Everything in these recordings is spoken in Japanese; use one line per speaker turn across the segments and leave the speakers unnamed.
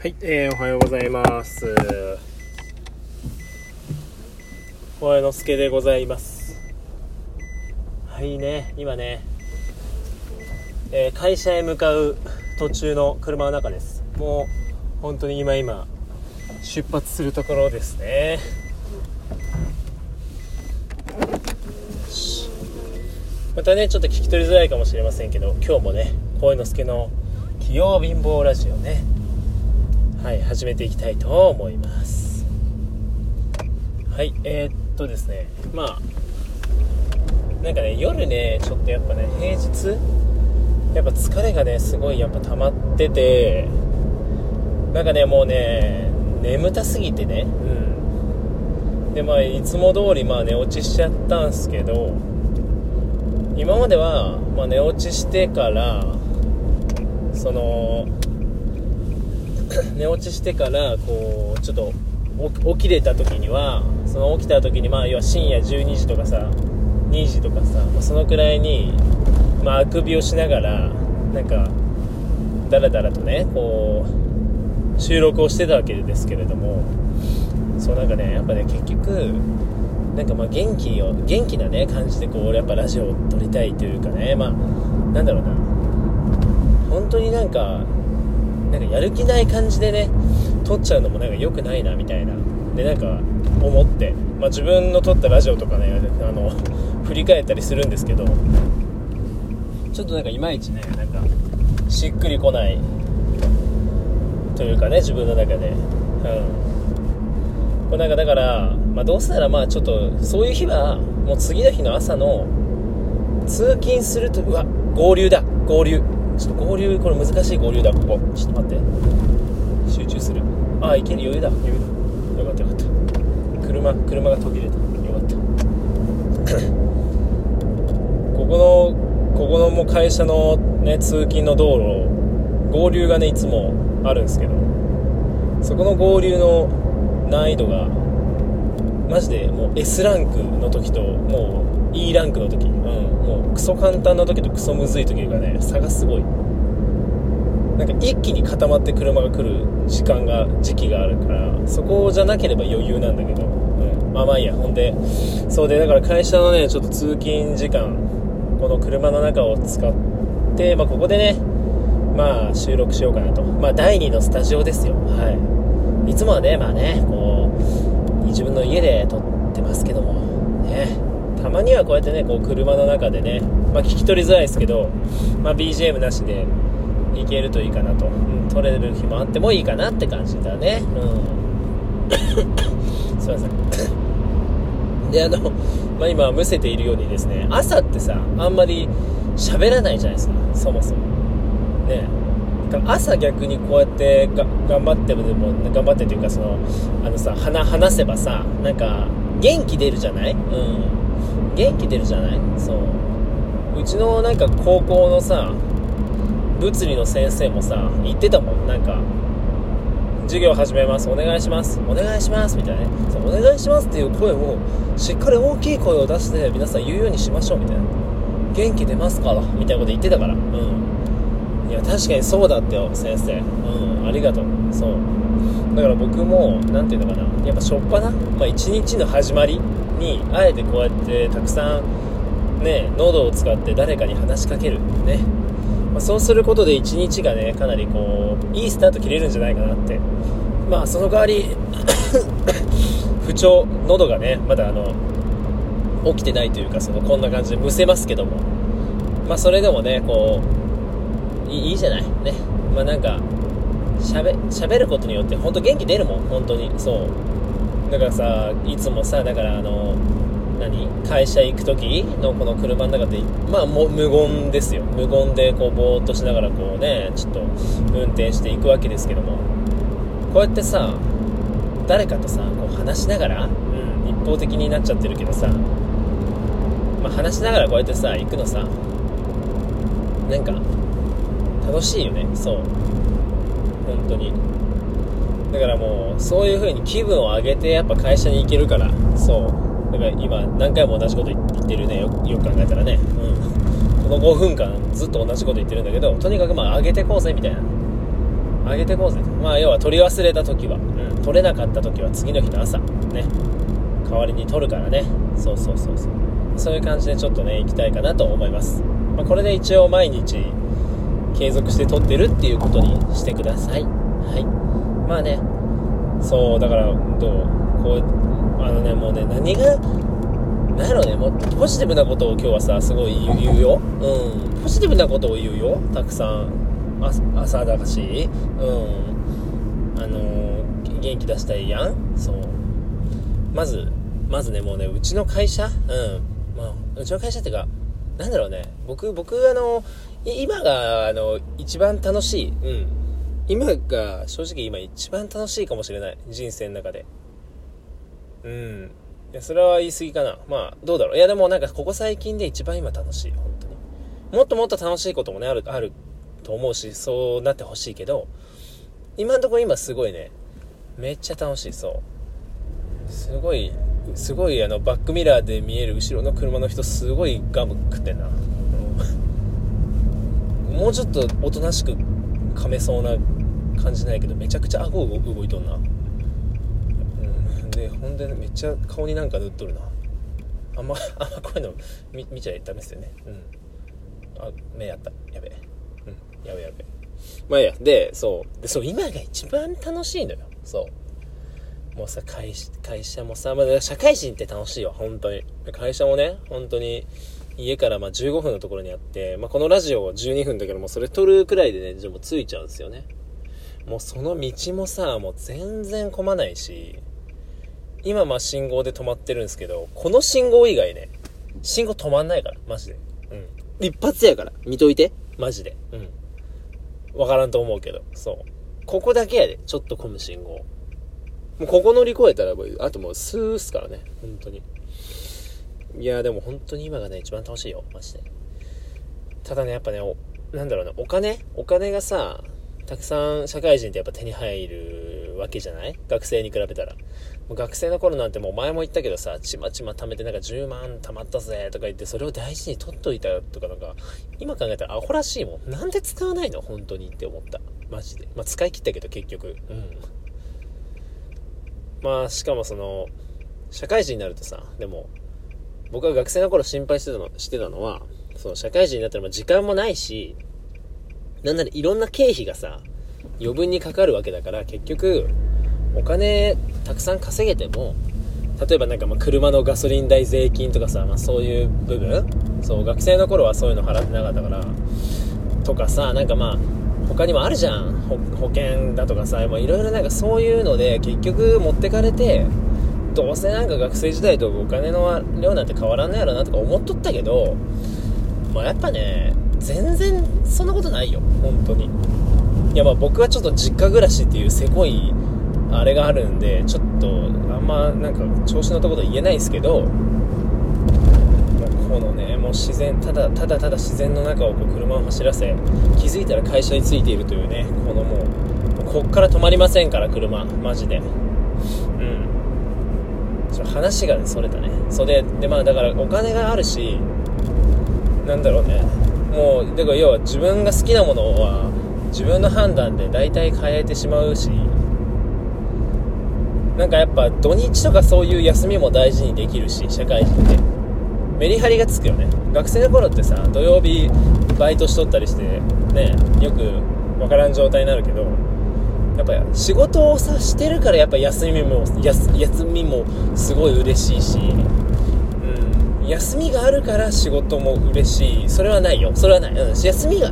はい、えー、おはようございます。おやのすけでございます。はいね、今ね、えー会社へ向かう途中の車の中です。もう、本当に今今、出発するところですね。またね、ちょっと聞き取りづらいかもしれませんけど、今日もね、声の助の器用貧乏ラジオね、はい始めていきたいと思います。はいえー、っとですね。まあなんかね夜ねちょっとやっぱね平日やっぱ疲れがねすごいやっぱ溜まっててなんかねもうね眠たすぎてね。うん。でまあいつも通りまあ寝落ちしちゃったんすけど今までは、まあ、寝落ちしてからその寝落ちしてからこうちょっと起きれた時にはその起きた時にまあ要は深夜12時とかさ2時とかさ、まあそのくらいに、まあ、あくびをしながらなんかだらだらとねこう収録をしてたわけですけれどもそうなんかねやっぱね結局なんかまあ元気を元気なね感じでこう俺やっぱラジオを撮りたいというかねまあなんだろうな。本当になんかなんかやる気ない感じでね撮っちゃうのもなんか良くないなみたいな。でなんか思って、まあ、自分の撮ったラジオとかねあの 振り返ったりするんですけど。ちょっとなんかいまいちねなんかしっくりこない。というかね自分の中で。うん。これなんかだから、まあ、どうせならまあちょっとそういう日はもう次の日の朝の通勤するとうわ合流だ合流。ちょっと合流これ難しい合流だ。ここちょっと待って。集中する。ああいける余裕だ余裕だ。よかったよかった。車車が途切れた。よかった。ここのここのもう会社のね通勤の道路合流がねいつもあるんですけどそこの合流の難易度がマジでもう S ランクの時ともう E ランクの時、うん、もうクソ簡単な時とクソむずい時がね差がすごい。なんか一気に固まって車が来る時間が時期があるからそこじゃなければ余裕なんだけど、うん、まあまあいいや。ほんでそうでだから会社のねちょっと通勤時間この車の中を使って、まあ、ここでねまあ収録しようかなと。まあ第2のスタジオですよ。はい。いつもはねまあねこう自分の家で撮ってますけども。ねたまにはこうやってねこう車の中でね、まあ、聞き取りづらいですけど、まあ、BGM なしでいけるといいかなと、うん、撮れる日もあってもいいかなって感じだね。うん。すいません。であの、まあ、今むせているようにですね朝ってさあんまり喋らないじゃないですか。そもそも。ね。朝逆にこうやってが頑張ってもでも頑張ってというかそのあのさ話話せばさなんか元気出るじゃない？うん。元気出るじゃない？そう。うちのなんか高校のさ物理の先生もさ言ってたもん。なんか授業始めます。お願いします。お願いします。みたいなね。そうお願いしますっていう声をしっかり大きい声を出して皆さん言うようにしましょう。みたいな。元気出ますから。みたいなこと言ってたから。うん。いや確かにそうだってよ先生。うんありがとう。そう。だから僕も何ていうのかな。やっぱしょっぱな、まあ、一日の始まりにあえてこうやってたくさんね喉を使って誰かに話しかける。ね、まあ、そうすることで一日がねかなりこういいスタート切れるんじゃないかなって。まあその代わり 不調喉がねまだあの起きてないというかそのこんな感じでむせますけども。まあそれでもねこういいじゃない。ね。まあなんかしゃべ喋ることによって本当元気出るもん。本当に。そう。だからさいつもさだからあの何？会社行く時？のこの車の中でまあも無言ですよ。無言でこうぼーっとしながらこうねちょっと運転していくわけですけども。こうやってさ誰かとさこう話しながら、うん、一方的になっちゃってるけどさ、まあ、話しながらこうやってさ行くのさなんか楽しいよね。そう。本当に。だからもうそういう風に気分を上げてやっぱ会社に行けるから。そう。だから今何回も同じこと言ってるね。よく考えたらね、うん、この5分間ずっと同じこと言ってるんだけどとにかくまあ上げてこうぜみたいな。上げてこうぜ。まあ要は取り忘れた時は、うん、取れなかった時は次の日の朝。ね。代わりに取るからね。そうそうそうそう。そういう感じでちょっとね行きたいかなと思います、まあ、これで一応毎日継続して撮ってるっていうことにしてください。はい。まあねそうだからどうこうあのねもうね何がなんやろうねもっとポジティブなことを今日はさすごい言うよ。うん。ポジティブなことを言うよ。たくさん。朝だし。うん。あの、元気出したいやん。そう。まずまずねもうねうちの会社。うん。まあうちの会社っていうかなんだろうね。僕僕あの今があの一番楽しい。うん。今が正直今一番楽しいかもしれない。人生の中で。うん。いやそれは言い過ぎかな。まあどうだろう。いやでもなんかここ最近で一番今楽しい。本当に。もっともっと楽しいこともねあるあると思うしそうなってほしいけど今んところ今すごいねめっちゃ楽しい。そう。すごいすごいあのバックミラーで見える後ろの車の人すごいガム食ってんな。もうちょっとおとなしく噛めそうな感じないけどめちゃくちゃ顎動いとんな、うん、でほんでめっちゃ顔になんか塗っとるな。あんまあんまこういうの見見ちゃダメですよね。うん。あ目やった。やべえ。うん。やべやべまあいいや。でそう。でそう今が一番楽しいのよ。そう。もうさ会会社もさ、まあ、社会人って楽しいわ。本当に。会社もね本当に家からまあ15分のところにあって、まあ、このラジオ12分だけどもそれ撮るくらいでね、でもついちゃうんですよね。もうその道もさ、もう全然混まないし、今まあ信号で止まってるんですけど、この信号以外ね、信号止まんないから、マジで。うん。一発やから、見といて。マジで。うん。わからんと思うけど、そう。ここだけやで、ちょっと混む信号。もうここ乗り越えたら、あともうスーっすからね、本当に。いや、でも本当に今がね、一番楽しいよ、マジで。ただね、やっぱね、なんだろうな、お金？お金がさ、たくさん社会人ってやっぱ手に入るわけじゃない？学生に比べたら。もう学生の頃なんてもう前も言ったけどさ、ちまちま貯めてなんか10万貯まったぜとか言って、それを大事に取っといたとかなんか、今考えたらアホらしいもん。なんで使わないの？本当にって思った。マジで。まあ使い切ったけど結局。うん。まあしかもその、社会人になるとさ、でも、僕が学生の頃心配してたの、してたのは、その社会人になったら時間もないし、なんならいろんな経費がさ、余分にかかるわけだから、結局、お金たくさん稼げても、例えばなんかまあ車のガソリン代税金とかさ、まあ、そういう部分そう学生の頃はそういうの払ってなかったからとかさなんかまあ他にもあるじゃん。保険だとかさいろいろなんかそういうので結局持ってかれてどうせなんか学生時代とお金の量なんて変わらんないやろなとか思っとったけど、まあ、やっぱね全然そんなことないよ。本当に。いやまあ僕はちょっと実家暮らしっていうせこいあれがあるんでちょっとあんまなんか調子乗ったこと言えないですけどこのねもう自然ただただただ自然の中をこう車を走らせ気づいたら会社に着いているというねこのもうこっから止まりませんから車。マジで。ちょ話がねそれたね。それでまあだからお金があるしなんだろうね。もうだから要は自分が好きなものは自分の判断で大体変えてしまうしなんかやっぱ土日とかそういう休みも大事にできるし社会人ってメリハリがつくよね。学生の頃ってさ土曜日バイトしとったりしてねよくわからん状態になるけどやっぱ仕事をさしてるからやっぱ休みも休みもすごい嬉しいし、うん、休みがあるから仕事も嬉しい。それはないよ。それはない、うん、休みが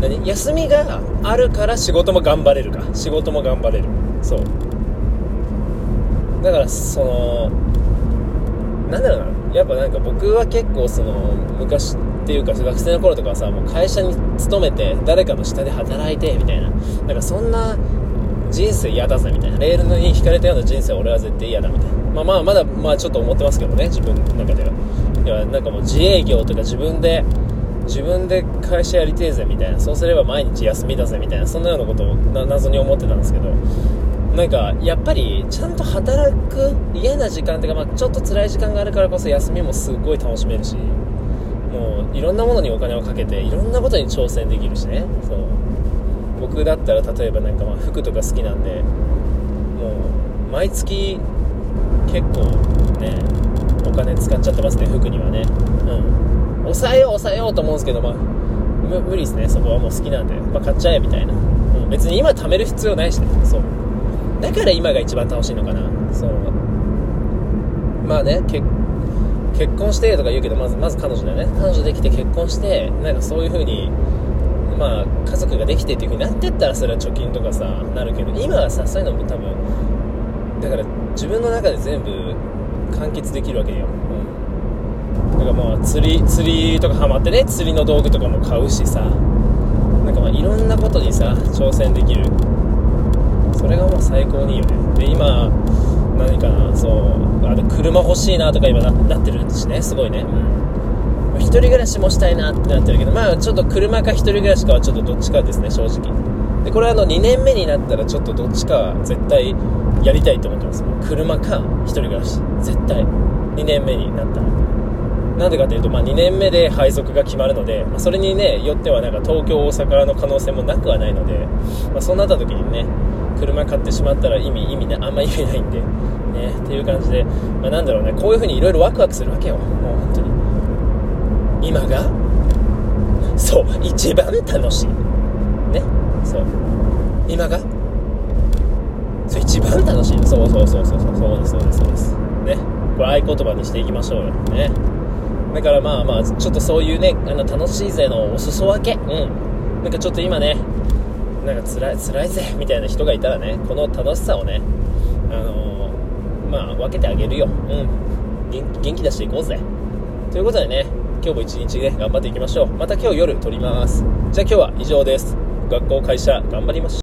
何？休みがあるから仕事も頑張れるか。仕事も頑張れる。そう。だからそのなんだろうな。やっぱなんか僕は結構その昔っていうか学生の頃とかはさもう会社に勤めて誰かの下で働いてみたいな。なんかそんな人生嫌だぜみたいな。レールに引かれたような人生俺は絶対嫌だみたいな。まあまあまだまあちょっと思ってますけどね自分の中では。いやなんかもう自営業とか自分で自分で会社やりてえぜみたいな。そうすれば毎日休みだぜみたいな。そんなようなことを謎に思ってたんですけど。なんかやっぱりちゃんと働く嫌な時間っていうか、まあ、ちょっと辛い時間があるからこそ休みもすごい楽しめるし。いろんなものにお金をかけていろんなことに挑戦できるしね。そう。僕だったら例えばなんかまあ服とか好きなんでもう毎月結構ねお金使っちゃってますね服にはね。うん。抑えよう抑えようと思うんですけどまあ無理ですね。そこはもう好きなんで、まあ、買っちゃえみたいな、うん、別に今貯める必要ないしね。そう。だから今が一番楽しいのかな。そう。まあね結結婚してとか言うけどまずまず彼女だよね。彼女できて結婚してなんかそういう風にまあ家族ができてっていう風になってったらそれは貯金とかさなるけど今はさそういうのも多分だから自分の中で全部完結できるわけよ、うん、だからまあ釣り釣りとかハマってね釣りの道具とかも買うしさ。なんかまあいろんなことにさ挑戦できる。それがもう最高にいいよね。で今何かなそうあと車欲しいなとか今なってるしねすごいね。うん。一人暮らしもしたいなってなってるけどまあちょっと車か一人暮らしかはちょっとどっちかですね正直。でこれはあの2年目になったらちょっとどっちかは絶対やりたいと思ってます。車か一人暮らし。絶対2年目になったらなんでかというと、まあ、2年目で配属が決まるので、まあ、それにねよってはなんか東京大阪の可能性もなくはないので、まあ、そうなった時にね車買ってしまったら意味意味ねあんま意味ないんでねっていう感じで、まあ、なんだろうねこういう風にいろいろワクワクするわけよ。もう本当に。今がそう一番楽しい。ねそう。今がそう一番楽しい。そうそうそうそうそうそうですそうですそうです。ねこれ合言葉にしていきましょうよ。ね。だからまあまあちょっとそういうねあの楽しいぜのお裾分け。うん。なんかちょっと今ねなんか辛い辛いぜみたいな人がいたらねこの楽しさをねあのー、まあ分けてあげるよ。うん。元気出していこうぜ。ということでね今日も一日ね頑張っていきましょう。また今日夜撮ります。じゃあ今日は以上です。学校会社頑張りましょう